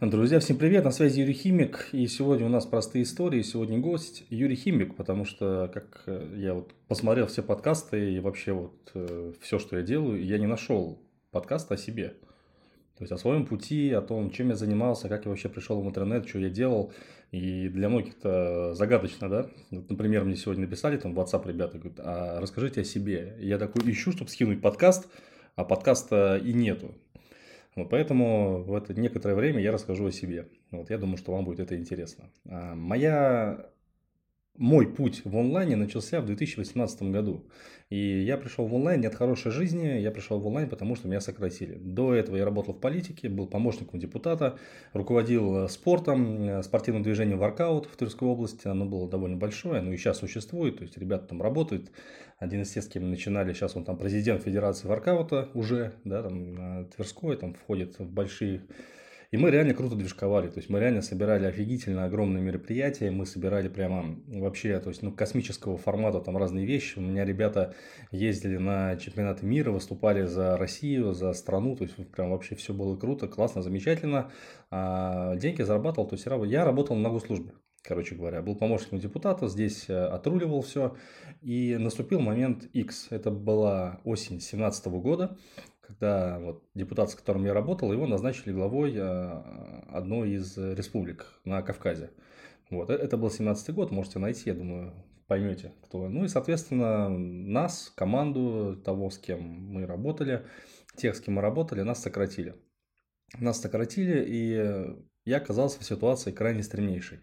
Друзья, всем привет, на связи Юрий Химик, и сегодня у нас простые истории, сегодня гость Юрий Химик, потому что, как э, я вот посмотрел все подкасты и вообще вот э, все, что я делаю, я не нашел подкаста о себе, то есть о своем пути, о том, чем я занимался, как я вообще пришел в интернет, что я делал, и для многих это загадочно, да, вот, например, мне сегодня написали там в WhatsApp ребята, говорят, а расскажите о себе, я такой ищу, чтобы скинуть подкаст, а подкаста и нету, вот поэтому в это некоторое время я расскажу о себе. Вот, я думаю, что вам будет это интересно. А, моя мой путь в онлайне начался в 2018 году. И я пришел в онлайн не от хорошей жизни, я пришел в онлайн, потому что меня сократили. До этого я работал в политике, был помощником депутата, руководил э, спортом, э, спортивным движением «Воркаут» в Тверской области. Оно было довольно большое, но и сейчас существует, то есть ребята там работают. Один из тех, с кем начинали, сейчас он там президент Федерации «Воркаута» уже, да, там Тверской, там входит в большие и мы реально круто движковали, то есть мы реально собирали офигительно огромные мероприятия, мы собирали прямо вообще, то есть ну, космического формата там разные вещи. У меня ребята ездили на чемпионаты мира, выступали за Россию, за страну, то есть прям вообще все было круто, классно, замечательно. А деньги зарабатывал, то есть я работал на госслужбе короче говоря, был помощником депутата, здесь э, отруливал все, и наступил момент X, это была осень 2017 года, когда вот депутат, с которым я работал, его назначили главой э, одной из республик на Кавказе. Вот, э, это был 17 год, можете найти, я думаю, поймете, кто. Ну и, соответственно, нас, команду того, с кем мы работали, тех, с кем мы работали, нас сократили. Нас сократили, и я оказался в ситуации крайне стремнейшей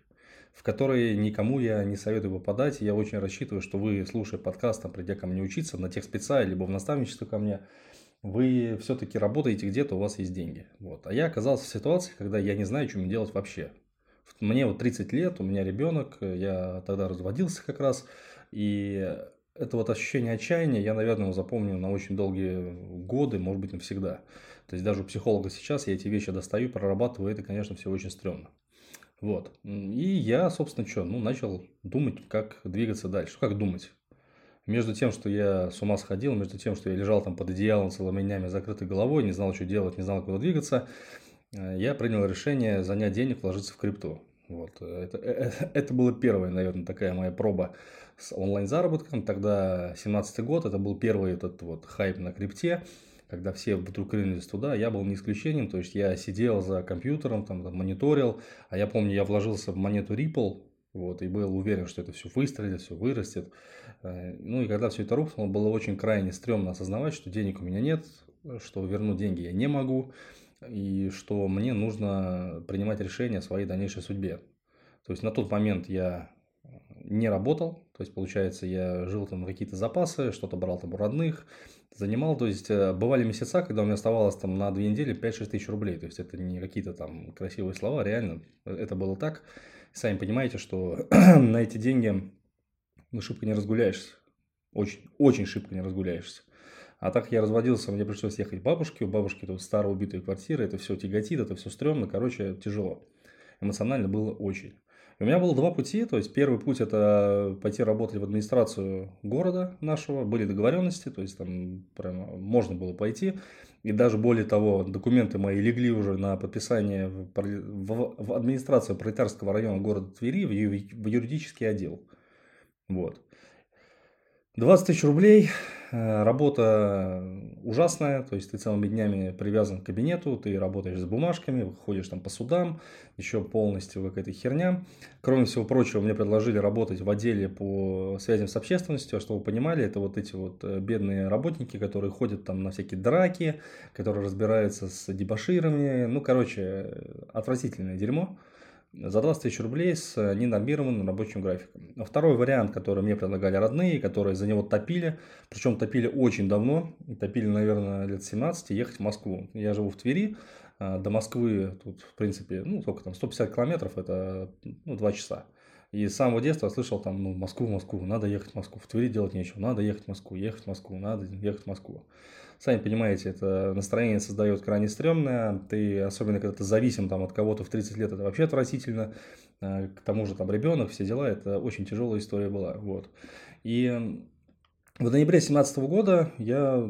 в которой никому я не советую попадать. Я очень рассчитываю, что вы, слушая подкаст, там, придя ко мне учиться на тех спеца, либо в наставничество ко мне, вы все-таки работаете где-то, у вас есть деньги. Вот. А я оказался в ситуации, когда я не знаю, что мне делать вообще. Мне вот 30 лет, у меня ребенок, я тогда разводился как раз, и это вот ощущение отчаяния я, наверное, запомню на очень долгие годы, может быть, навсегда. То есть даже у психолога сейчас я эти вещи достаю, прорабатываю, это, конечно, все очень стрёмно. Вот. И я, собственно, что, ну, начал думать, как двигаться дальше. Как думать? Между тем, что я с ума сходил, между тем, что я лежал там под одеялом целыми днями, закрытой головой, не знал, что делать, не знал, куда двигаться, э, я принял решение занять денег, вложиться в крипту. Вот. Это, это, э, это была первая, наверное, такая моя проба с онлайн-заработком. Тогда 17 год, это был первый этот вот хайп на крипте, когда все вдруг рынулись туда, я был не исключением, то есть я сидел за компьютером, там, там мониторил, а я помню, я вложился в монету Ripple, вот, и был уверен, что это все выстрелит, все вырастет. Э, ну и когда все это рухнуло, было очень крайне стрёмно осознавать, что денег у меня нет, что вернуть деньги я не могу, и что мне нужно принимать решение о своей дальнейшей судьбе. То есть на тот момент я не работал, то есть, получается, я жил там какие-то запасы, что-то брал там у родных, занимал, то есть, э, бывали месяца, когда у меня оставалось там на две недели 5-6 тысяч рублей, то есть, это не какие-то там красивые слова, реально, это было так, сами понимаете, что на эти деньги ну, шибко не разгуляешься. Очень, очень шибко не разгуляешься. А так я разводился, мне пришлось ехать к бабушке. У бабушки тут старая убитая квартира, это все тяготит, это все стрёмно. Короче, тяжело. Эмоционально было очень. У меня было два пути. То есть, первый путь – это пойти работать в администрацию города нашего. Были договоренности, то есть, там прямо можно было пойти. И даже более того, документы мои легли уже на подписание в, в, в администрацию пролетарского района города Твери, в, в юридический отдел. Вот. 20 тысяч рублей, э, работа ужасная, то есть ты целыми днями привязан к кабинету, ты работаешь с бумажками, ходишь там по судам, еще полностью какая-то херня. Кроме всего прочего, мне предложили работать в отделе по связям с общественностью, а чтобы вы понимали, это вот эти вот э, бедные работники, которые ходят там на всякие драки, которые разбираются с дебаширами, ну, короче, отвратительное дерьмо за 20 тысяч рублей с э, ненормированным рабочим графиком. Второй вариант, который мне предлагали родные, которые за него топили, причем топили очень давно, топили, наверное, лет 17, ехать в Москву. Я живу в Твери, э, до Москвы тут, в принципе, ну, сколько там, 150 километров, это ну, 2 часа. И с самого детства слышал там, ну, Москву, Москву, надо ехать в Москву, в Твери делать нечего, надо ехать в Москву, ехать в Москву, надо ехать в Москву. Сами понимаете, это настроение создает крайне стрёмное, ты, особенно когда ты зависим там от кого-то в 30 лет, это вообще отвратительно, а, к тому же там ребенок, все дела, это очень тяжелая история была, вот. И в ноябре 2017 года я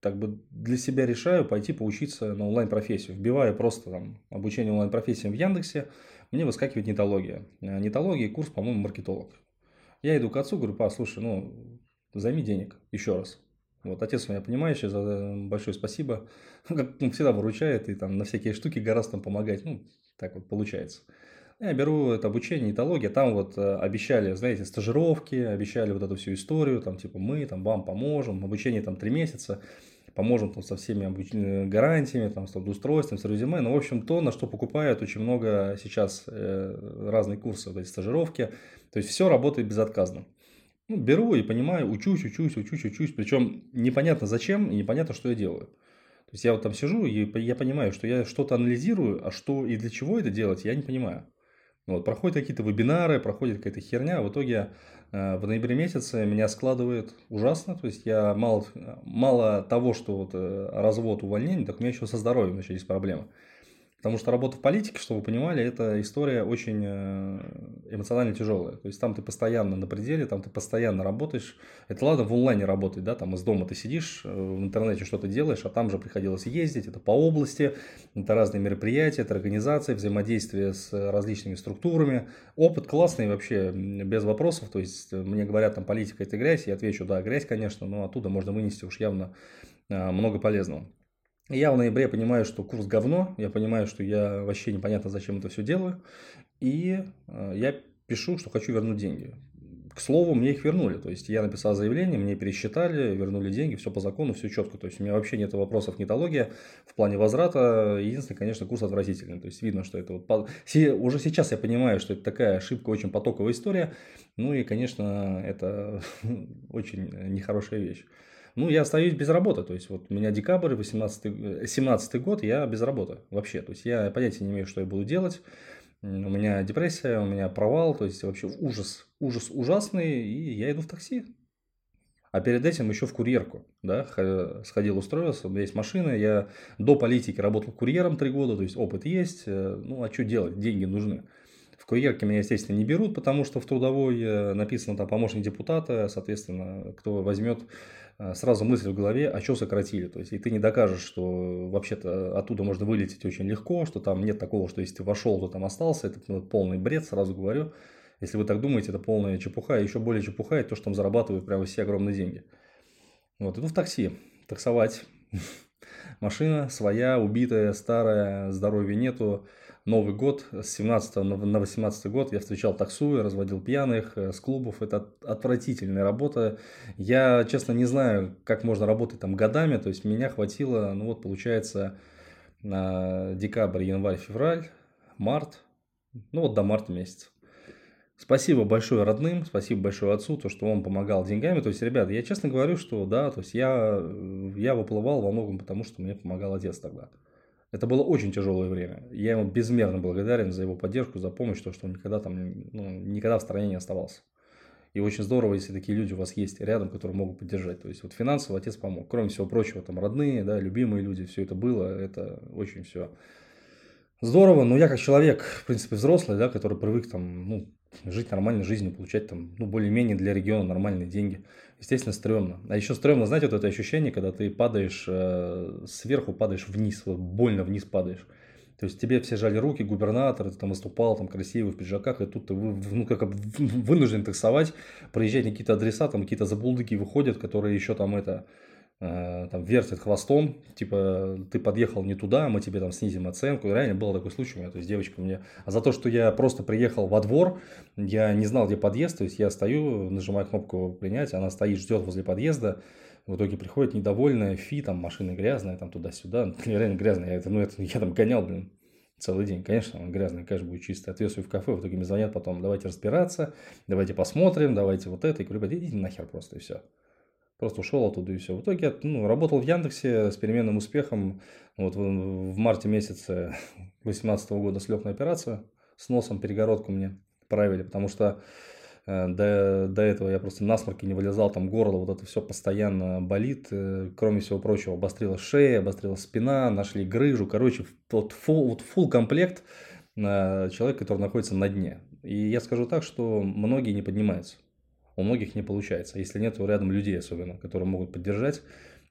так бы для себя решаю пойти поучиться на онлайн-профессию. Вбиваю просто там обучение онлайн-профессиям в Яндексе, мне выскакивает нетология. Э, нетология курс, по-моему, маркетолог. Я иду к отцу, говорю, па, слушай, ну, займи денег еще раз. Вот, отец у меня понимающий, за большое спасибо. Как ну, всегда выручает и там на всякие штуки гораздо там помогать. Ну, так вот получается. Я беру это обучение, этология, там вот э, обещали, знаете, стажировки, обещали вот эту всю историю, там типа мы там вам поможем, обучение там три месяца, поможем там со всеми обуч... Э, гарантиями, там с устройством, с резюме, ну, в общем, то, на что покупают очень много сейчас э, разные курсы, вот эти стажировки, то есть все работает безотказно. Ну, беру и понимаю, учусь, учусь, учусь, учусь, причем непонятно зачем и непонятно, что я делаю. То есть я вот там сижу и я понимаю, что я что-то анализирую, а что и для чего это делать, я не понимаю. Вот, проходят какие-то вебинары, проходит какая-то херня, в итоге э, в ноябре месяце меня складывает ужасно, то есть я мало, мало того, что вот э, развод, увольнение, так у меня еще со здоровьем начались проблемы. Потому что работа в политике, чтобы вы понимали, это история очень э, эмоционально тяжелая. То есть там ты постоянно на пределе, там ты постоянно работаешь. Это ладно в онлайне работать, да, там из дома ты сидишь, э, в интернете что-то делаешь, а там же приходилось ездить, это по области, это разные мероприятия, это организации, взаимодействие с различными структурами. Опыт классный вообще, без вопросов. То есть мне говорят, там политика это грязь, я отвечу, да, грязь, конечно, но оттуда можно вынести уж явно э, много полезного. Я в ноябре понимаю, что курс говно, я понимаю, что я вообще непонятно, зачем это все делаю, и э, я пишу, что хочу вернуть деньги. К слову, мне их вернули. То есть я написал заявление, мне пересчитали, вернули деньги, все по закону, все четко. То есть у меня вообще нет вопросов нетология в плане возврата. Единственное, конечно, курс отвратительный. То есть видно, что это вот... Уже сейчас я понимаю, что это такая ошибка, очень потоковая история. Ну и, конечно, это очень нехорошая вещь. Ну, я остаюсь без работы. То есть, вот у меня декабрь, 18 17 год, я без работы вообще. То есть, я понятия не имею, что я буду делать. У меня депрессия, у меня провал, то есть вообще ужас, ужас ужасный, и я иду в такси. А перед этим еще в курьерку, да, сходил, устроился, у меня есть машина, я до политики работал курьером три года, то есть опыт есть, э, ну а что делать, деньги нужны. В курьерке меня, естественно, не берут, потому что в трудовой э, написано там помощник депутата, соответственно, кто возьмет Э, сразу мысль в голове, а что сократили. То есть, и ты не докажешь, что вообще-то оттуда можно вылететь очень легко, что там нет такого, что если ты вошел, то там остался. Это полный бред, сразу говорю. Если вы так думаете, это полная чепуха. Еще более чепуха, это то, что там зарабатывают прямо все огромные деньги. Вот, иду в такси, таксовать. Машина своя, убитая, старая, здоровья нету. Новый год с 17 на 18 год я встречал таксую, разводил пьяных э, с клубов. Это отвратительная работа. Я, честно, не знаю, как можно работать там годами. То есть, меня хватило, ну вот, получается, на декабрь, январь, февраль, март. Ну вот до марта месяца. Спасибо большое родным, спасибо большое отцу, то, что он помогал деньгами. То есть, ребята, я честно говорю, что да, то есть я, я выплывал во многом, потому что мне помогал отец тогда. Это было очень тяжелое время. Я ему безмерно благодарен за его поддержку, за помощь, то, что он никогда там, ну, никогда в стране не оставался. И очень здорово, если такие люди у вас есть рядом, которые могут поддержать. То есть, вот финансово отец помог. Кроме всего прочего, там родные, да, любимые люди, все это было. Это очень все здорово. Но я как человек, в принципе, взрослый, да, который привык там, ну, жить нормальной жизнью, получать там, ну, более-менее для региона нормальные деньги. Естественно, стрёмно. А еще стрёмно, знаете, вот это ощущение, когда ты падаешь э, сверху, падаешь вниз, вот больно вниз падаешь. То есть тебе все жали руки, губернатор, ты там выступал там красивый в пиджаках, и тут ты ну, как вынужден таксовать, проезжать какие-то адреса, там какие-то забулдыки выходят, которые еще там это там вертят хвостом, типа ты подъехал не туда, мы тебе там снизим оценку. И реально был такой случай у меня, то есть девочка мне... А за то, что я просто приехал во двор, я не знал, где подъезд, то есть я стою, нажимаю кнопку принять, она стоит, ждет возле подъезда, в итоге приходит недовольная, фи, там машина грязная, там туда-сюда, реально грязная, я, это, ну, это, я там гонял, блин, целый день. Конечно, он грязный, конечно, будет чистый. Отвесу в кафе, в итоге мне звонят потом, давайте разбираться, давайте посмотрим, давайте вот это. И говорю, идите нахер просто, и все. Просто ушел оттуда и все. В итоге ну, работал в Яндексе с переменным успехом. Вот в, марте месяце 2018 года слег на операцию. С носом перегородку мне правили, потому что э, до, до этого я просто насморки не вылезал, там горло, вот это все постоянно болит. Э, кроме всего прочего, обострилась шея, обострилась спина, нашли грыжу. Короче, вот full, вот full комплект э, человек, который находится на дне. И я скажу так, что многие не поднимаются у многих не получается. Если нет рядом людей особенно, которые могут поддержать,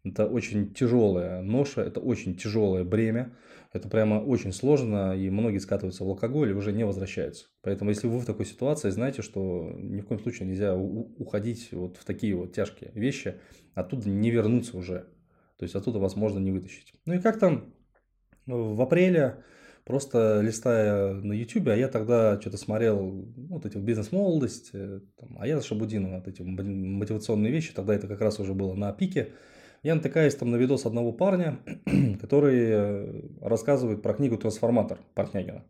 Это очень тяжелая ноша, это очень тяжелое бремя. Это прямо очень сложно, и многие скатываются в алкоголь и уже не возвращаются. Поэтому, если вы в такой ситуации, знайте, что ни в коем случае нельзя уходить вот в такие вот тяжкие вещи, оттуда не вернуться уже. То есть, оттуда возможно не вытащить. Ну и как там в апреле, просто листая на YouTube, а я тогда что-то смотрел, ну, вот эти бизнес-молодость, э, а я Шабудинова, вот эти мотивационные вещи, тогда это как раз уже было на пике, я натыкаюсь там на видос одного парня, который э, рассказывает про книгу «Трансформатор» Портнягина.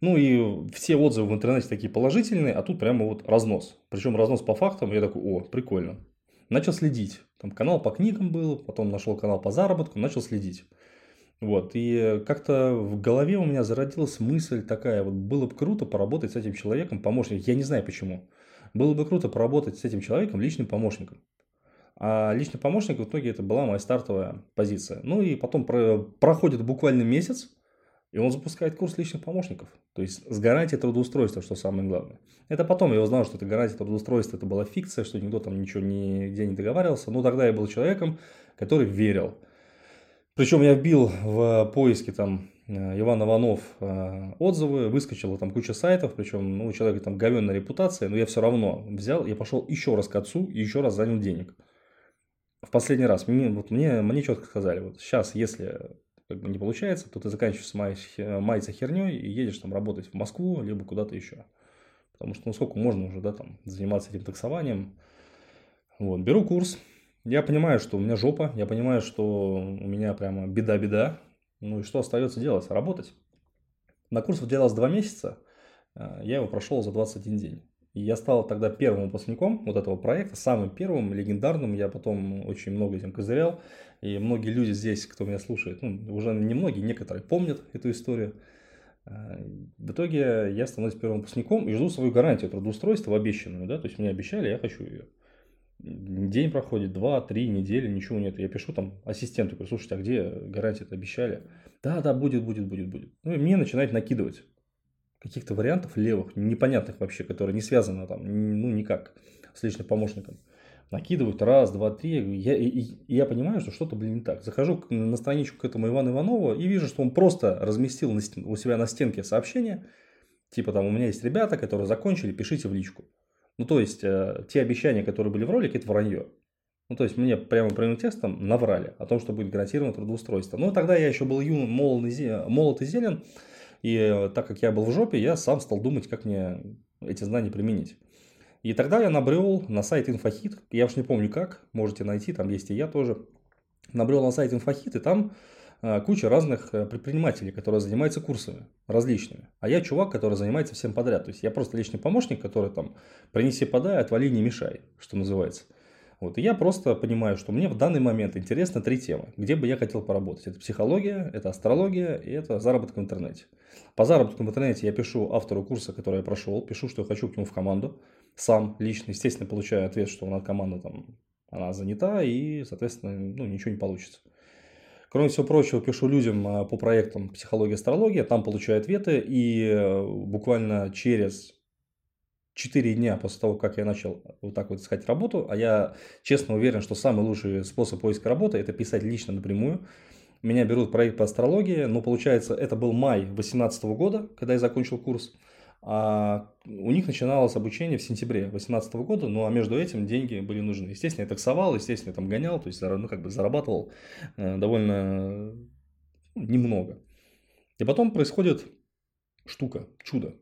Ну и все отзывы в интернете такие положительные, а тут прямо вот разнос. Причем разнос по фактам, я такой, о, прикольно. Начал следить. Там канал по книгам был, потом нашел канал по заработку, начал следить. Вот, и как-то в голове у меня зародилась мысль такая, вот было бы круто поработать с этим человеком помощником. Я не знаю почему. Было бы круто поработать с этим человеком личным помощником. А личный помощник в итоге это была моя стартовая позиция. Ну и потом про, проходит буквально месяц, и он запускает курс личных помощников. То есть с гарантией трудоустройства, что самое главное. Это потом я узнал, что это гарантия трудоустройства, это была фикция, что никто там ничего нигде не договаривался. Но тогда я был человеком, который верил. Причем я вбил в поиске там э, Иван Иванов э, отзывы, выскочила там куча сайтов, причем ну, у человека там говенная репутация, но я все равно взял, я пошел еще раз к отцу и еще раз занял денег в последний раз, мне, вот мне, мне четко сказали, вот сейчас, если как бы не получается, то ты заканчиваешь маяться херней и едешь там работать в Москву, либо куда-то еще. Потому что ну сколько можно уже, да, там, заниматься этим таксованием. Вот, беру курс. Я понимаю, что у меня жопа, я понимаю, что у меня прямо беда-беда. Ну и что остается делать? Работать. На курс делалось два месяца, а, я его прошел за 21 день. И я стал тогда первым выпускником вот этого проекта, самым первым, легендарным. Я потом очень много этим козырял. И многие люди здесь, кто меня слушает, ну, уже не многие, некоторые помнят эту историю. А, в итоге я становлюсь первым выпускником и жду свою гарантию трудоустройства обещанную. Да? То есть мне обещали, я хочу ее. День проходит, два, три недели, ничего нет. Я пишу там ассистенту, говорю, слушайте, а где гарантия это обещали? Да, да, будет, будет, будет, будет. Ну и мне начинает накидывать каких-то вариантов левых, непонятных вообще, которые не связаны там, ну, никак с личным помощником. Накидывают раз, два, три. Я, и, и я понимаю, что что-то, блин, не так. Захожу на страничку к этому Ивану Иванову и вижу, что он просто разместил на, у себя на стенке сообщение. Типа там, у меня есть ребята, которые закончили, пишите в личку. Ну, то есть, э, те обещания, которые были в ролике, это вранье. Ну, то есть, мне прямо прямым текстом наврали о том, что будет гарантировано трудоустройство. Но тогда я еще был юн, молод и, молод и зелен. И э, так как я был в жопе, я сам стал думать, как мне эти знания применить. И тогда я набрел на сайт Инфохит, я уж не помню как, можете найти, там есть и я тоже. Набрел на сайт Инфохит, и там куча разных э, предпринимателей, которые занимаются курсами различными. А я чувак, который занимается всем подряд. То есть я просто личный помощник, который там принеси, подай, отвали, не мешай, что называется. Вот, и я просто понимаю, что мне в данный момент интересно три темы, где бы я хотел поработать. Это психология, это астрология и это заработок в интернете. По заработку в интернете я пишу автору курса, который я прошел, пишу, что я хочу к нему в команду. Сам лично, естественно, получаю ответ, что у нас команда там, она занята и, соответственно, ну, ничего не получится. Кроме всего прочего, пишу людям а, по проектам психология, астрология, там получаю ответы, и э, буквально через 4 дня после того, как я начал вот так вот искать работу, а я честно уверен, что самый лучший способ поиска работы – это писать лично напрямую. Меня берут проект по астрологии, но получается, это был май 2018 года, когда я закончил курс. А у них начиналось обучение в сентябре 2018 года, ну а между этим деньги были нужны. Естественно, я таксовал, естественно, я там гонял, то есть ну, как бы зарабатывал э, довольно ну, немного. И потом происходит штука, чудо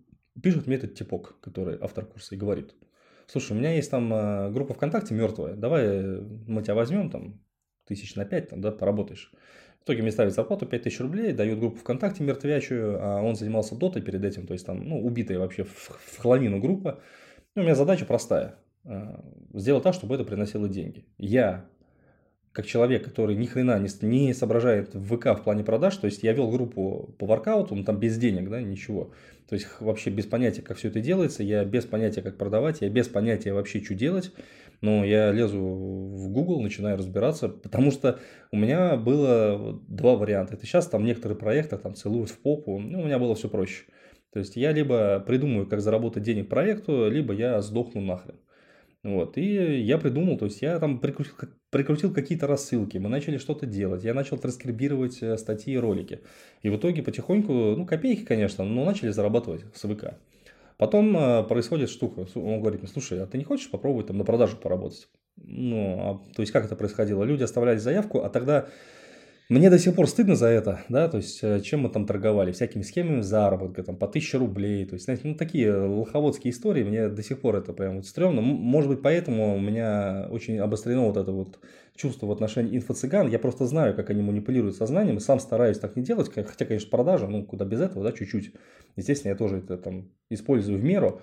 пишет мне этот типок, который автор курса и говорит, слушай, у меня есть там э, группа ВКонтакте мертвая, давай мы тебя возьмем там тысяч на пять, там, да, поработаешь. В итоге мне ставят зарплату 5000 рублей, дают группу ВКонтакте мертвячую, а он занимался дотой перед этим, то есть там, ну, убитая вообще в, в хламину группа. Ну, у меня задача простая. Э, сделать так, чтобы это приносило деньги. Я как человек, который ни хрена не, не соображает в ВК в плане продаж, то есть я вел группу по воркауту, ну, там без денег, да, ничего. То есть вообще без понятия, как все это делается, я без понятия, как продавать, я без понятия вообще, что делать. Но я лезу в Google, начинаю разбираться, потому что у меня было два варианта. Это сейчас там некоторые проекты там целуют в попу, ну, у меня было все проще. То есть я либо придумаю, как заработать денег проекту, либо я сдохну нахрен. Вот, и я придумал, то есть я там прикрутил, прикрутил какие-то рассылки, мы начали что-то делать, я начал транскрибировать э, статьи и ролики. И в итоге потихоньку, ну копейки, конечно, но начали зарабатывать с ВК. Потом э, происходит штука, он говорит мне, слушай, а ты не хочешь попробовать там на продажу поработать? Ну, а, то есть как это происходило? Люди оставляли заявку, а тогда мне до сих пор стыдно за это, да, то есть, э, чем мы там торговали, всякими схемами заработка, там, по 1000 рублей, то есть, знаете, ну, такие лоховодские истории, мне до сих пор это прям вот стрёмно, может быть, поэтому у меня очень обострено вот это вот чувство в отношении инфо-цыган, я просто знаю, как они манипулируют сознанием, и сам стараюсь так не делать, хотя, конечно, продажа, ну, куда без этого, да, чуть-чуть, естественно, я тоже это там использую в меру,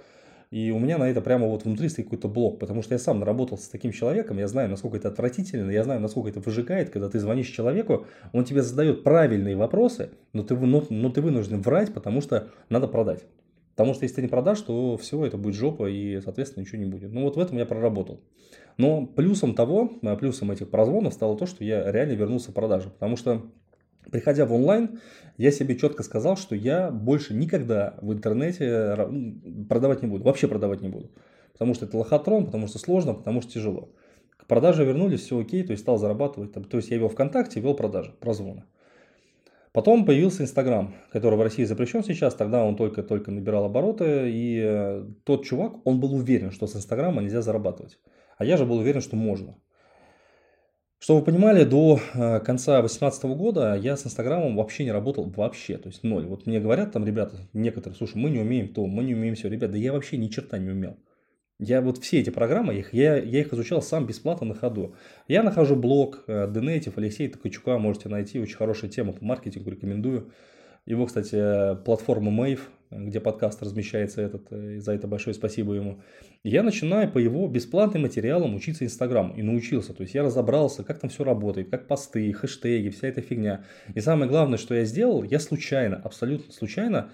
и у меня на это прямо вот внутри стоит какой-то блок, потому что я сам наработался с таким человеком, я знаю, насколько это отвратительно, я знаю, насколько это выжигает, когда ты звонишь человеку, он тебе задает правильные вопросы, но ты, но, но ты вынужден врать, потому что надо продать. Потому что если ты не продашь, то все, это будет жопа и, соответственно, ничего не будет. Ну вот в этом я проработал. Но плюсом того, плюсом этих прозвонов стало то, что я реально вернулся в продажи. Потому что Приходя в онлайн, я себе четко сказал, что я больше никогда в интернете продавать не буду, вообще продавать не буду. Потому что это лохотрон, потому что сложно, потому что тяжело. К продаже вернулись, все окей, то есть стал зарабатывать. То есть я вел ВКонтакте, вел продажи, прозвоны. Потом появился Инстаграм, который в России запрещен сейчас, тогда он только-только набирал обороты, и э, тот чувак, он был уверен, что с Инстаграма нельзя зарабатывать. А я же был уверен, что можно. Чтобы вы понимали, до э, конца 2018 года я с Инстаграмом вообще не работал вообще, то есть ноль. Вот мне говорят там ребята, некоторые, слушай, мы не умеем то, мы не умеем все. Ребята, да я вообще ни черта не умел. Я вот все эти программы, их, я, я их изучал сам бесплатно на ходу. Я нахожу блог Денейтив, Алексей Ткачука, можете найти, очень хорошая тема по маркетингу, рекомендую. Его, кстати, платформа Mave, где подкаст размещается этот, и за это большое спасибо ему. Я начинаю по его бесплатным материалам учиться Инстаграму и научился. То есть я разобрался, как там все работает, как посты, хэштеги, вся эта фигня. И самое главное, что я сделал, я случайно, абсолютно случайно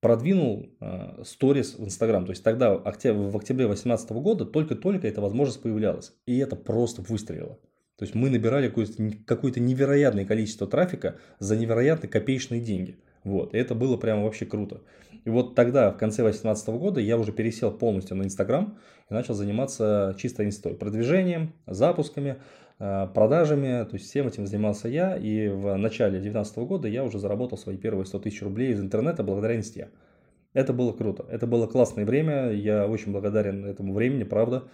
продвинул э, сторис в Инстаграм. То есть тогда, в октябре 2018 года, только-только эта возможность появлялась. И это просто выстрелило. То есть мы набирали какое-то, какое-то невероятное количество трафика за невероятно копеечные деньги. Вот, и это было прямо вообще круто. И вот тогда, в конце 2018 года, я уже пересел полностью на Инстаграм и начал заниматься чисто инстой, продвижением, запусками, э, продажами, то есть всем этим занимался я, и в начале 2019 года я уже заработал свои первые 100 тысяч рублей из интернета благодаря инсте. Это было круто, это было классное время, я очень благодарен этому времени, правда.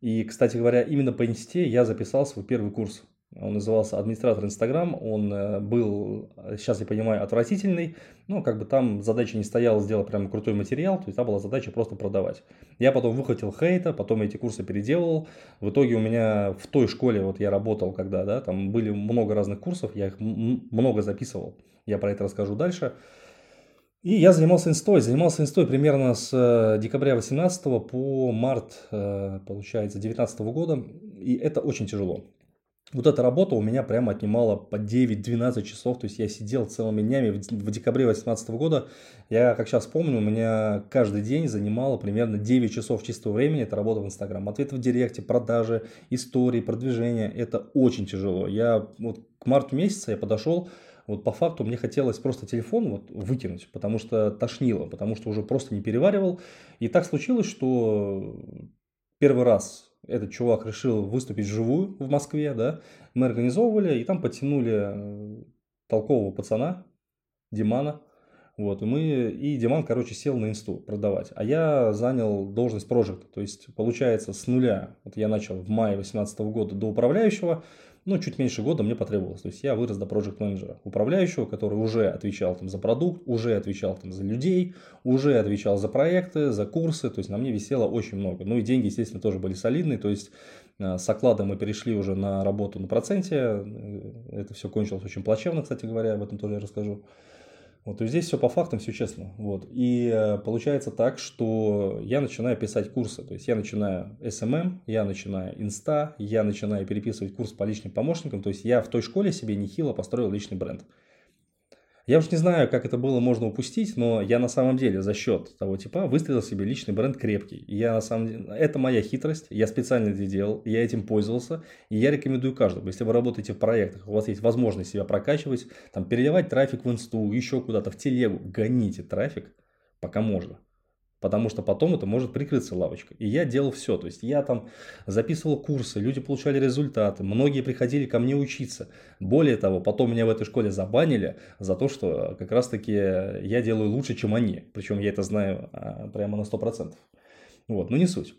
И, кстати говоря, именно по инсте я записал свой первый курс. Он назывался «Администратор Инстаграм». Он э, был, сейчас я понимаю, отвратительный. Но как бы там задача не стояла сделать прям крутой материал. То есть там была задача просто продавать. Я потом выхватил хейта, потом эти курсы переделывал. В итоге у меня в той школе, вот я работал когда, да, там были много разных курсов. Я их много записывал. Я про это расскажу дальше. И я занимался инстой. Занимался инстой примерно с э, декабря 18 по март, э, получается, 19 года. И это очень тяжело. Вот эта работа у меня прямо отнимала по 9-12 часов, то есть я сидел целыми днями в декабре 2018 года. Я, как сейчас помню, у меня каждый день занимало примерно 9 часов чистого времени, это работа в Инстаграм. Ответы в Директе, продажи, истории, продвижение, это очень тяжело. Я вот к марту месяца я подошел, вот по факту мне хотелось просто телефон вот выкинуть, потому что тошнило, потому что уже просто не переваривал. И так случилось, что первый раз этот чувак решил выступить вживую в Москве, да, мы организовывали, и там подтянули э, толкового пацана, Димана, вот, и мы, и Диман, короче, сел на инсту продавать. А я занял должность прожекта, то есть, получается, с нуля, вот я начал в мае 2018 года до управляющего, ну, чуть меньше года мне потребовалось. То есть я вырос до проект менеджера управляющего, который уже отвечал там за продукт, уже отвечал там за людей, уже отвечал за проекты, за курсы. То есть на мне висело очень много. Ну и деньги, естественно, тоже были солидные. То есть э, с окладом мы перешли уже на работу на проценте. Э, это все кончилось очень плачевно, кстати говоря, об этом тоже я расскажу. Вот, то есть здесь все по фактам, все честно. Вот. И э, получается так, что я начинаю писать курсы. То есть я начинаю SMM, я начинаю инста, я начинаю переписывать курс по личным помощникам. То есть я в той школе себе нехило построил личный бренд. Я уж не знаю, как это было можно упустить, но я на самом деле за счет того типа выстроил себе личный бренд крепкий. Я на самом деле, это моя хитрость, я специально это делал, я этим пользовался, и я рекомендую каждому. Если вы работаете в проектах, у вас есть возможность себя прокачивать, там, переливать трафик в инсту, еще куда-то, в телегу, гоните трафик, пока можно. Потому что потом это может прикрыться лавочкой. И я делал все, то есть я там записывал курсы, люди получали результаты, многие приходили ко мне учиться. Более того, потом меня в этой школе забанили за то, что как раз-таки я делаю лучше, чем они. Причем я это знаю а, прямо на 100%. Вот, но не суть.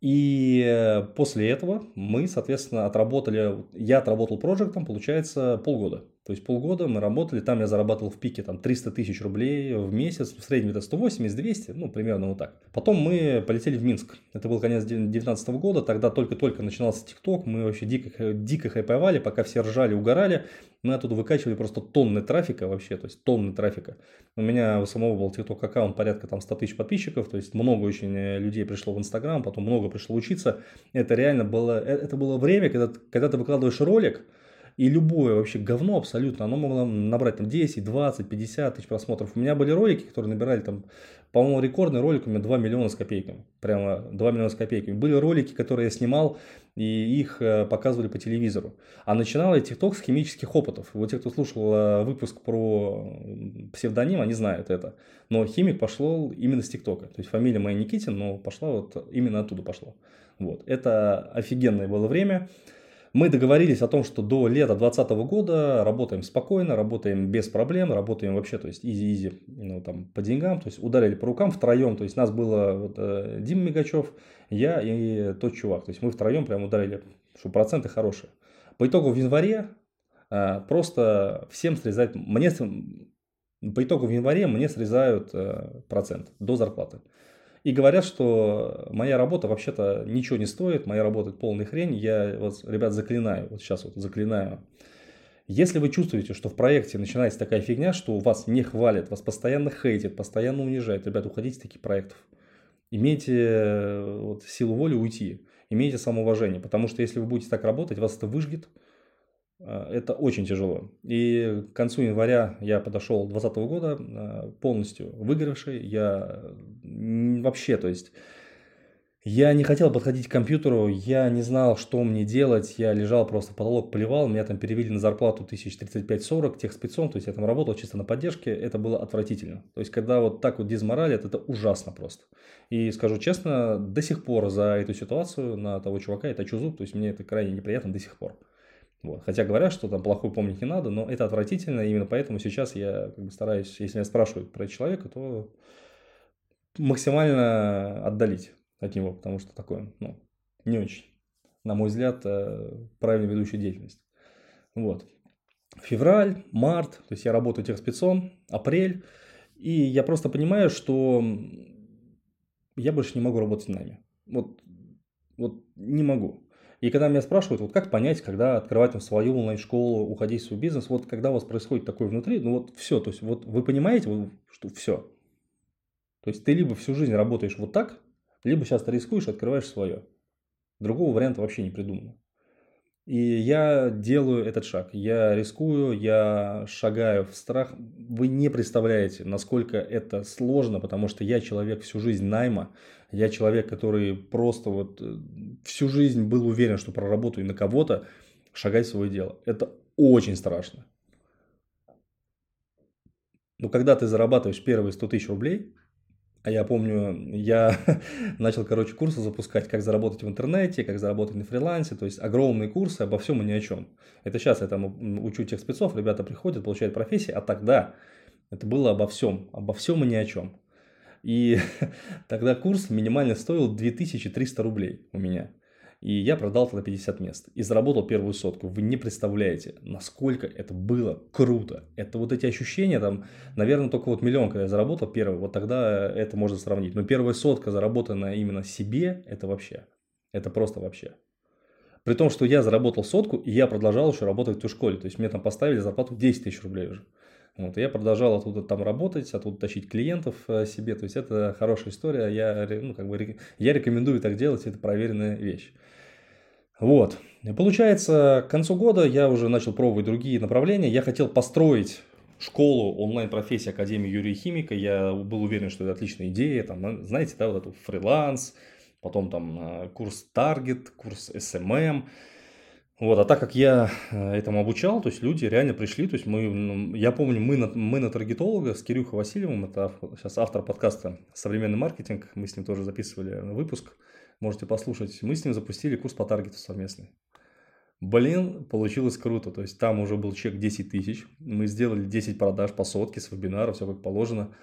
И после этого мы, соответственно, отработали, я отработал проектом, получается, полгода. То есть полгода мы работали, там я зарабатывал в пике там 300 тысяч рублей в месяц, в среднем это 180-200, ну, примерно вот так. Потом мы полетели в Минск. Это был конец 2019 года, тогда только-только начинался ТикТок, мы вообще дико, дико хайповали, пока все ржали, угорали. Мы оттуда выкачивали просто тонны трафика вообще, то есть тонны трафика. У меня у самого был ТикТок аккаунт порядка там 100 тысяч подписчиков, то есть много очень э, людей пришло в Инстаграм, потом много пришло учиться. Это реально было, э, это было время, когда, когда ты выкладываешь ролик, и любое вообще говно абсолютно, оно могло набрать там 10, 20, 50 тысяч просмотров. У меня были ролики, которые набирали там, по-моему, рекордный ролик у меня 2 миллиона с копейками. Прямо 2 миллиона с копейками. Были ролики, которые я снимал, и их э, показывали по телевизору. А начинал я TikTok с химических опытов. Вот те, кто слушал э, выпуск про псевдоним, они знают это. Но химик пошел именно с TikTok а. То есть фамилия моя Никитин, но пошла вот именно оттуда пошла. Вот. Это офигенное было время. Мы договорились о том, что до лета 2020 года работаем спокойно, работаем без проблем, работаем вообще, то есть easy-easy, ну, там, по деньгам, то есть ударили по рукам втроем, то есть нас было вот, э, Дима Мигачев, я и тот чувак, то есть мы втроем прям ударили, что проценты хорошие. По итогу в январе э, просто всем срезать, мне по итогу в январе мне срезают э, процент до зарплаты. И говорят, что моя работа вообще-то ничего не стоит, моя работа полная хрень. Я вот, ребят, заклинаю, вот сейчас вот заклинаю. Если вы чувствуете, что в проекте начинается такая фигня, что вас не хвалят, вас постоянно хейтят, постоянно унижают, ребят, уходите из таких проектов. Имейте вот, силу воли уйти, имейте самоуважение, потому что если вы будете так работать, вас это выжгет, это очень тяжело. И к концу января я подошел 2020 года а, полностью выигравший. Я вообще, то есть, я не хотел подходить к компьютеру, я не знал, что мне делать, я лежал просто потолок, поливал, меня там перевели на зарплату 1035-40 тех спецом, то есть я там работал чисто на поддержке, это было отвратительно. То есть когда вот так вот дизморалят, это ужасно просто. И скажу честно, до сих пор за эту ситуацию на того чувака я точу зуб, то есть мне это крайне неприятно до сих пор. Вот. Хотя говорят, что там плохой помнить не надо, но это отвратительно, именно поэтому сейчас я как бы стараюсь, если меня спрашивают про человека, то максимально отдалить от него, потому что такое, ну, не очень, на мой взгляд, э, правильно ведущая деятельность. Вот. Февраль, март, то есть я работаю техспецом, апрель, и я просто понимаю, что я больше не могу работать с нами. Вот, вот не могу. И когда меня спрашивают, вот как понять, когда открывать там свою онлайн-школу, уходить в свой бизнес, вот когда у вас происходит такое внутри, ну вот все, то есть вот вы понимаете, что все. То есть ты либо всю жизнь работаешь вот так, либо сейчас ты рискуешь открываешь свое. Другого варианта вообще не придумано. И я делаю этот шаг. Я рискую, я шагаю в страх. Вы не представляете, насколько это сложно, потому что я человек всю жизнь найма. Я человек, который просто вот э, всю жизнь был уверен, что проработаю на кого-то, шагать в свое дело. Это очень страшно. Но когда ты зарабатываешь первые 100 тысяч рублей, а я помню, я начал, короче, курсы запускать, как заработать в интернете, как заработать на фрилансе, то есть огромные курсы обо всем и ни о чем. Это сейчас я там учу тех спецов, ребята приходят, получают профессии, а тогда это было обо всем, обо всем и ни о чем. И тогда курс минимально стоил 2300 рублей у меня. И я продал тогда 50 мест. И заработал первую сотку. Вы не представляете, насколько это было круто. Это вот эти ощущения, там, наверное, только вот миллион, когда я заработал первый, вот тогда это можно сравнить. Но первая сотка, заработанная именно себе, это вообще. Это просто вообще. При том, что я заработал сотку, и я продолжал еще работать в той школе. То есть мне там поставили зарплату 10 тысяч рублей уже. Вот, я продолжал оттуда там работать, оттуда тащить клиентов э, себе. То есть это хорошая история. Я, ну, как бы, я рекомендую так делать, это проверенная вещь. Вот. Получается, к концу года я уже начал пробовать другие направления. Я хотел построить школу онлайн-профессии Академии Юрия Химика. Я был уверен, что это отличная идея. Там, знаете, да, вот этот фриланс, потом там э, курс Target, курс SMM. Вот, а так как я э, этому обучал, то есть люди реально пришли, то есть мы, я помню, мы на, мы на таргетолога с Кирюхой Васильевым, это сейчас автор подкаста «Современный маркетинг», мы с ним тоже записывали выпуск, можете послушать, мы с ним запустили курс по таргету совместный. Блин, получилось круто. То есть там уже был чек 10 тысяч. Мы сделали 10 продаж по сотке с вебинара, все как положено.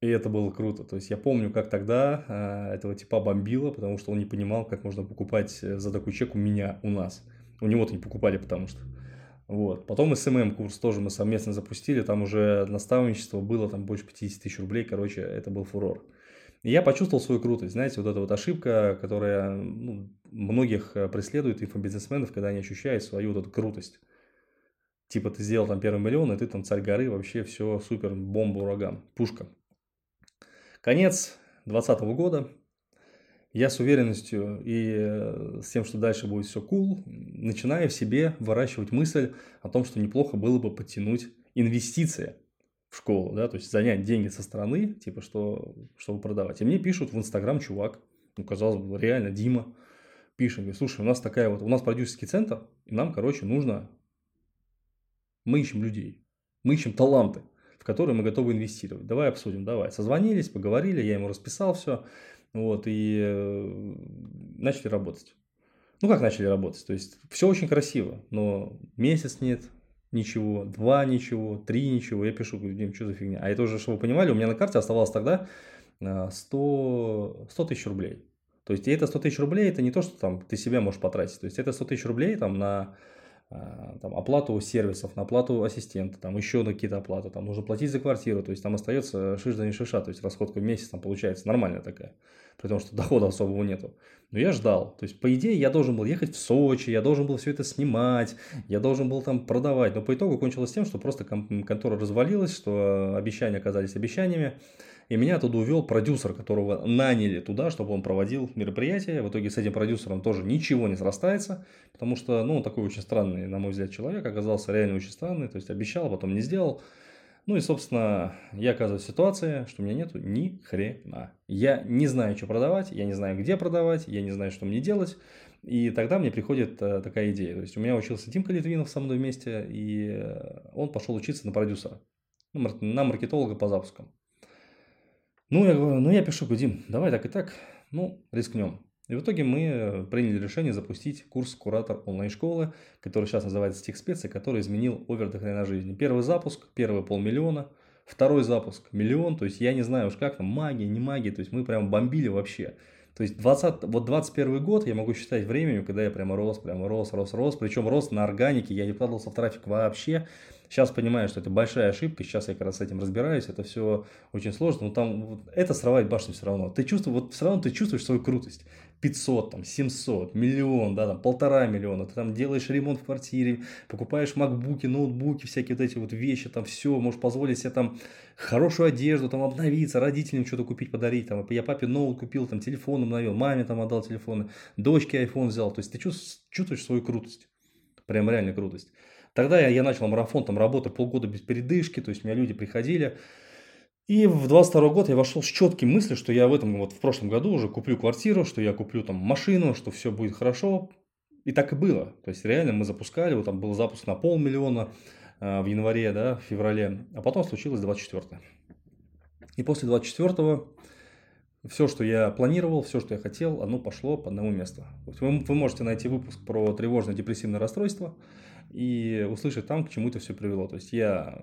И это было круто. То есть я помню, как тогда э, этого типа бомбило, потому что он не понимал, как можно покупать э, за такой чек у меня, у нас. У него-то не покупали, потому что. Вот. Потом SMM курс тоже мы совместно запустили. Там уже наставничество было там больше 50 тысяч рублей. Короче, это был фурор. И я почувствовал свою крутость. Знаете, вот эта вот ошибка, которая ну, многих э, преследует инфобизнесменов, когда они ощущают свою вот эту крутость. Типа ты сделал там первый миллион, и ты там царь горы, вообще все супер, бомба, ураган, пушка. Конец 2020 года. Я с уверенностью и э, с тем, что дальше будет все cool, начинаю в себе выращивать мысль о том, что неплохо было бы подтянуть инвестиции в школу, да, то есть занять деньги со стороны, типа, что, чтобы продавать. И мне пишут в Инстаграм чувак, ну, казалось бы, реально, Дима, пишет, говорит, слушай, у нас такая вот, у нас продюсерский центр, и нам, короче, нужно, мы ищем людей, мы ищем таланты, в которые мы готовы инвестировать. Давай обсудим, давай. Созвонились, поговорили, я ему расписал все, вот, и э, начали работать. Ну, как начали работать? То есть, все очень красиво, но месяц нет, ничего, два ничего, три ничего. Я пишу, Дим, что за фигня? А это уже, чтобы вы понимали, у меня на карте оставалось тогда 100, э, 100 тысяч рублей. То есть, и это 100 тысяч рублей, это не то, что там ты себя можешь потратить. То есть, это 100 тысяч рублей там на там, оплату сервисов, на оплату ассистента, там еще на какие-то оплаты, там нужно платить за квартиру, то есть там остается шиш да не шиша, то есть расходка в месяц там получается нормальная такая, при том, что дохода особого нету. Но я ждал. То есть, по идее, я должен был ехать в Сочи, я должен был все это снимать, я должен был там продавать. Но по итогу кончилось тем, что просто контора развалилась, что обещания оказались обещаниями. И меня оттуда увел продюсер, которого наняли туда, чтобы он проводил мероприятие. В итоге с этим продюсером тоже ничего не срастается, потому что, ну, он такой очень странный, на мой взгляд, человек, оказался реально очень странный, то есть обещал, потом не сделал. Ну и, собственно, я оказываюсь в ситуации, что у меня нету ни хрена. Я не знаю, что продавать, я не знаю, где продавать, я не знаю, что мне делать. И тогда мне приходит э, такая идея. То есть у меня учился Димка Литвинов со мной вместе, и э, он пошел учиться на продюсера, на маркетолога по запускам. Ну, я говорю, ну я пишу, говорю, Дим, давай так и так, ну, рискнем. И в итоге мы э, приняли решение запустить курс «Куратор онлайн-школы», который сейчас называется «Техспец», и который изменил овер до хрена жизни. Первый запуск, первый полмиллиона, второй запуск – миллион, то есть я не знаю уж как там, магия, не магия, то есть мы прям бомбили вообще. То есть 20, вот 21 год я могу считать временем, когда я прямо рос, прямо рос, рос, рос, причем рос на органике, я не вкладывался в трафик вообще, Сейчас понимаю, что это большая ошибка, сейчас я как раз с этим разбираюсь, это все очень сложно, но там вот, это срывает башню все равно. Ты чувствуешь, вот все равно ты чувствуешь свою крутость. 500, там, 700, миллион, да, там, полтора миллиона, ты там делаешь ремонт в квартире, покупаешь макбуки, ноутбуки, всякие вот эти вот вещи, там, все, можешь позволить себе там хорошую одежду, там, обновиться, родителям что-то купить, подарить, там, я папе ноут купил, там, телефон обновил, маме там отдал телефоны, дочке iPhone взял, то есть ты чувствуешь свою крутость, прям реально крутость. Тогда я, я начал марафон, там работа полгода без передышки, то есть у меня люди приходили. И в 22 год я вошел с четкой мыслью, что я в этом, вот в прошлом году уже куплю квартиру, что я куплю там машину, что все будет хорошо. И так и было. То есть реально мы запускали, вот там был запуск на полмиллиона э, в январе, да, в феврале, а потом случилось 24 И после 24 все, что я планировал, все, что я хотел, оно пошло по одному месту. Вы, вы можете найти выпуск про тревожно-депрессивное расстройство и услышать там, к чему это все привело. То есть я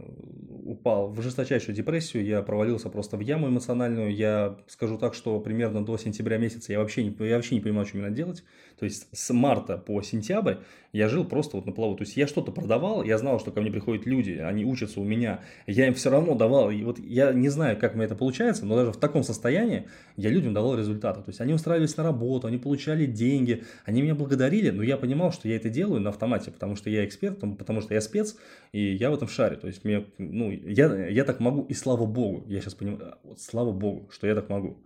упал в жесточайшую депрессию, я провалился просто в яму эмоциональную. Я скажу так, что примерно до сентября месяца я вообще не, я вообще не понимал, что мне надо делать. То есть с марта по сентябрь я жил просто вот на плаву. То есть я что-то продавал, я знал, что ко мне приходят люди, они учатся у меня, я им все равно давал. И вот я не знаю, как мне это получается, но даже в таком состоянии я людям давал результаты. То есть они устраивались на работу, они получали деньги, они меня благодарили, но я понимал, что я это делаю на автомате, потому что я эксперт, потому что я спец, и я в этом шаре. То есть мне, ну, я, я так могу, и слава богу, я сейчас понимаю, вот слава богу, что я так могу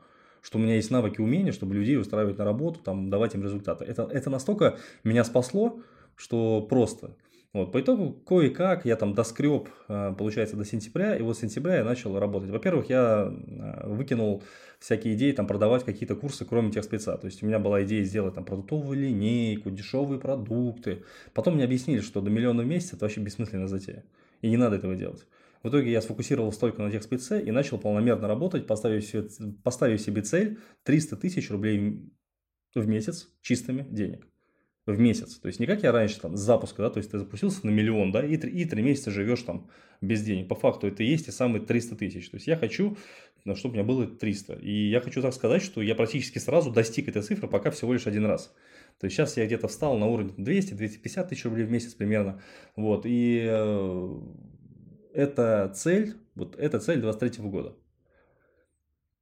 что у меня есть навыки, умения, чтобы людей устраивать на работу, там, давать им результаты. Это, это настолько меня спасло, что просто. Вот, по итогу, кое-как я там доскреб, э, получается, до сентября, и вот с сентября я начал работать. Во-первых, я э, выкинул всякие идеи там продавать какие-то курсы, кроме тех спеца. То есть у меня была идея сделать там продуктовую линейку, дешевые продукты. Потом мне объяснили, что до миллиона в месяц это вообще бессмысленная затея. И не надо этого делать. В итоге я сфокусировался только на тех спеце и начал полномерно работать, поставив себе, поставив себе цель 300 тысяч рублей в месяц чистыми денег в месяц. То есть не как я раньше там с запуска, да, то есть ты запустился на миллион, да, и, и три месяца живешь там без денег. По факту это и есть и самые 300 тысяч. То есть я хочу, ну, чтобы у меня было 300. И я хочу так сказать, что я практически сразу достиг этой цифры пока всего лишь один раз. То есть сейчас я где-то встал на уровень 200-250 тысяч рублей в месяц примерно. Вот. И э, эта цель, вот эта цель 23 года.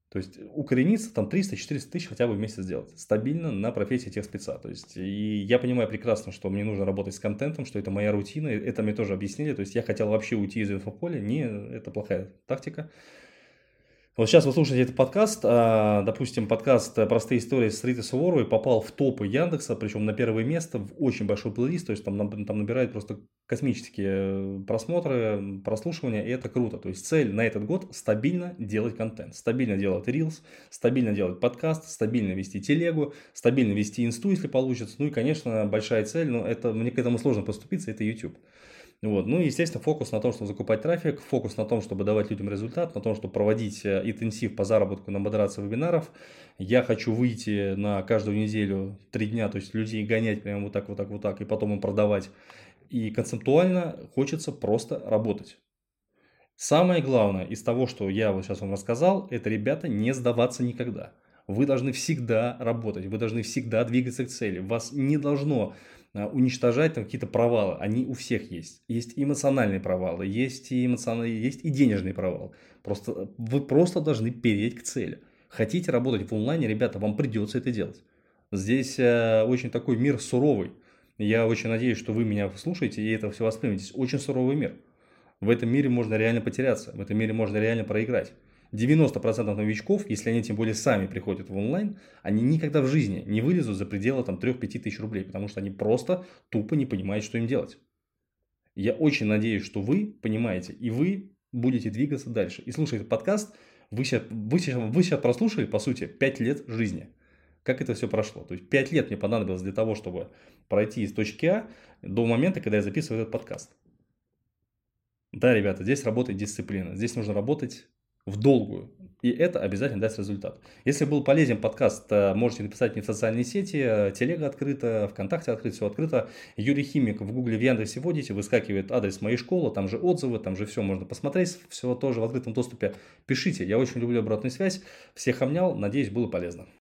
То есть укорениться там 300-400 тысяч хотя бы в месяц сделать. Стабильно на профессии тех спеца. То есть, и я понимаю прекрасно, что мне нужно работать с контентом, что это моя рутина. Это мне тоже объяснили. То есть, я хотел вообще уйти из инфополя. Не, это плохая тактика. Вот сейчас вы слушаете этот подкаст, а, допустим, подкаст «Простые истории с Ритой Суворовой» попал в топы Яндекса, причем на первое место в очень большой плейлист, то есть там, там набирает просто космические просмотры, прослушивания, и это круто. То есть цель на этот год стабильно делать контент, стабильно делать Reels, стабильно делать подкаст, стабильно вести телегу, стабильно вести инсту, если получится. Ну и, конечно, большая цель, но это, мне к этому сложно поступиться, это YouTube. Вот. Ну и, естественно, фокус на том, чтобы закупать трафик, фокус на том, чтобы давать людям результат, на том, чтобы проводить э, интенсив по заработку на модерации вебинаров. Я хочу выйти на каждую неделю три дня, то есть людей гонять прямо вот так, вот так, вот так, и потом им продавать. И концептуально хочется просто работать. Самое главное из того, что я вот сейчас вам рассказал, это, ребята, не сдаваться никогда. Вы должны всегда работать, вы должны всегда двигаться к цели. Вас не должно уничтожать там какие-то провалы. Они у всех есть. Есть эмоциональные провалы, есть и, эмоциональные, есть и денежный провал. Просто, вы просто должны переть к цели. Хотите работать в онлайне, ребята, вам придется это делать. Здесь э, очень такой мир суровый. Я очень надеюсь, что вы меня слушаете и это все воспримете. Очень суровый мир. В этом мире можно реально потеряться, в этом мире можно реально проиграть. 90% новичков, если они тем более сами приходят в онлайн, они никогда в жизни не вылезут за пределы там 3-5 тысяч рублей, потому что они просто тупо не понимают, что им делать. Я очень надеюсь, что вы понимаете, и вы будете двигаться дальше. И слушая этот подкаст, вы сейчас, вы, сейчас, вы сейчас прослушали, по сути, 5 лет жизни. Как это все прошло? То есть 5 лет мне понадобилось для того, чтобы пройти из точки А до момента, когда я записываю этот подкаст. Да, ребята, здесь работает дисциплина. Здесь нужно работать в долгую. И это обязательно даст результат. Если был полезен подкаст, э, можете написать мне в социальные сети. Э, телега открыта, ВКонтакте открыто, все открыто. Юрий Химик в Гугле, в Яндексе вводите, выскакивает адрес моей школы, там же отзывы, там же все можно посмотреть, все тоже в открытом доступе. Пишите, я очень люблю обратную связь. Всех обнял, надеюсь, было полезно.